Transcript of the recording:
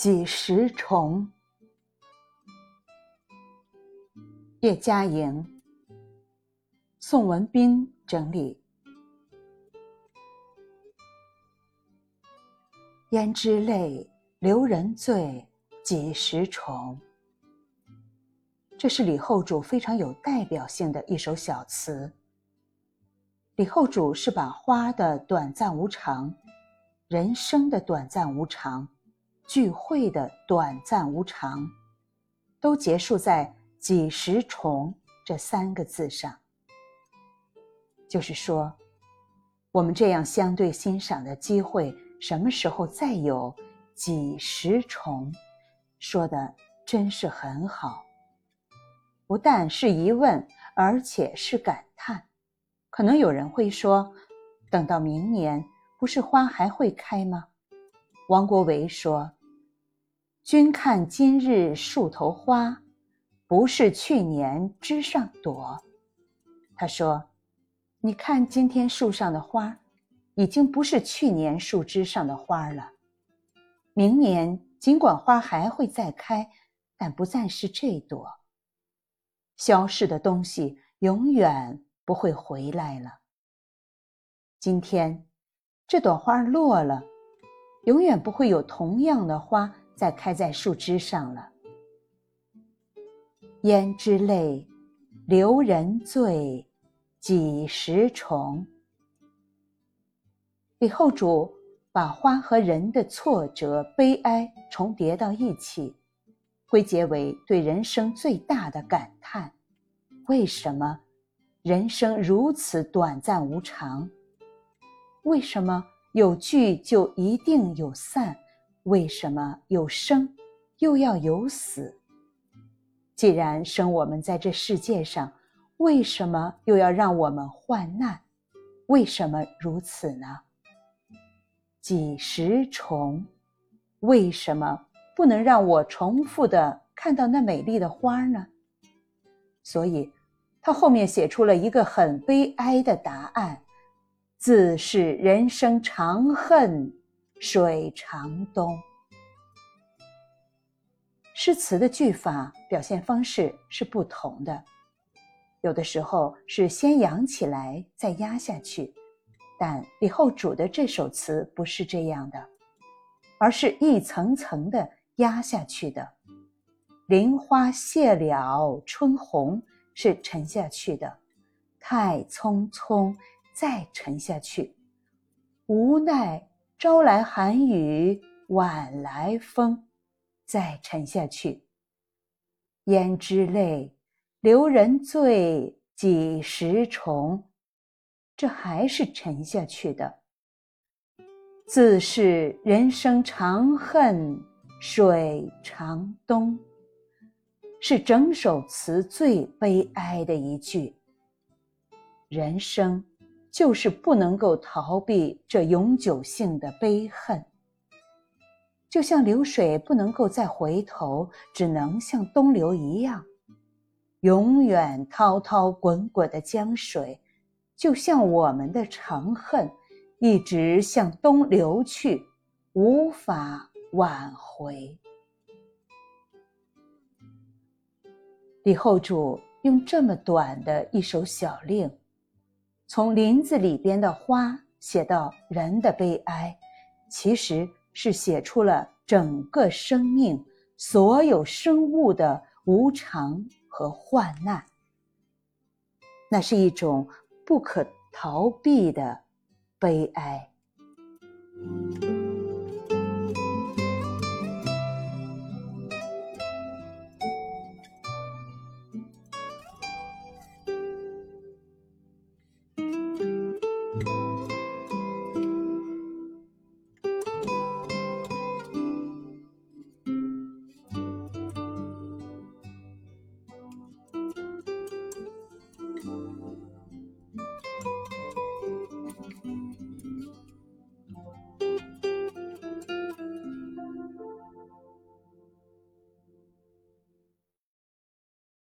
几时重？叶嘉莹、宋文斌整理。胭脂泪，留人醉，几时重？这是李后主非常有代表性的一首小词。李后主是把花的短暂无常、人生的短暂无常、聚会的短暂无常，都结束在“几时重”这三个字上。就是说，我们这样相对欣赏的机会。什么时候再有几十重？说的真是很好，不但是疑问，而且是感叹。可能有人会说，等到明年，不是花还会开吗？王国维说：“君看今日树头花，不是去年枝上朵。”他说：“你看今天树上的花。”已经不是去年树枝上的花了。明年尽管花还会再开，但不再是这朵。消逝的东西永远不会回来了。今天这朵花落了，永远不会有同样的花再开在树枝上了。胭脂泪，留人醉，几时重？李后主把花和人的挫折、悲哀重叠到一起，归结为对人生最大的感叹：为什么人生如此短暂无常？为什么有聚就一定有散？为什么有生又要有死？既然生我们在这世界上，为什么又要让我们患难？为什么如此呢？几时重？为什么不能让我重复的看到那美丽的花呢？所以，他后面写出了一个很悲哀的答案：自是人生长恨水长东。诗词的句法表现方式是不同的，有的时候是先扬起来再压下去。但李后主的这首词不是这样的，而是一层层的压下去的。林花谢了春红是沉下去的，太匆匆再沉下去，无奈朝来寒雨晚来风再沉下去。胭脂泪，留人醉，几时重？这还是沉下去的。自是人生长恨水长东，是整首词最悲哀的一句。人生就是不能够逃避这永久性的悲恨，就像流水不能够再回头，只能像东流一样，永远滔滔滚滚的江水。就像我们的长恨，一直向东流去，无法挽回。李后主用这么短的一首小令，从林子里边的花写到人的悲哀，其实是写出了整个生命、所有生物的无常和患难。那是一种。不可逃避的悲哀。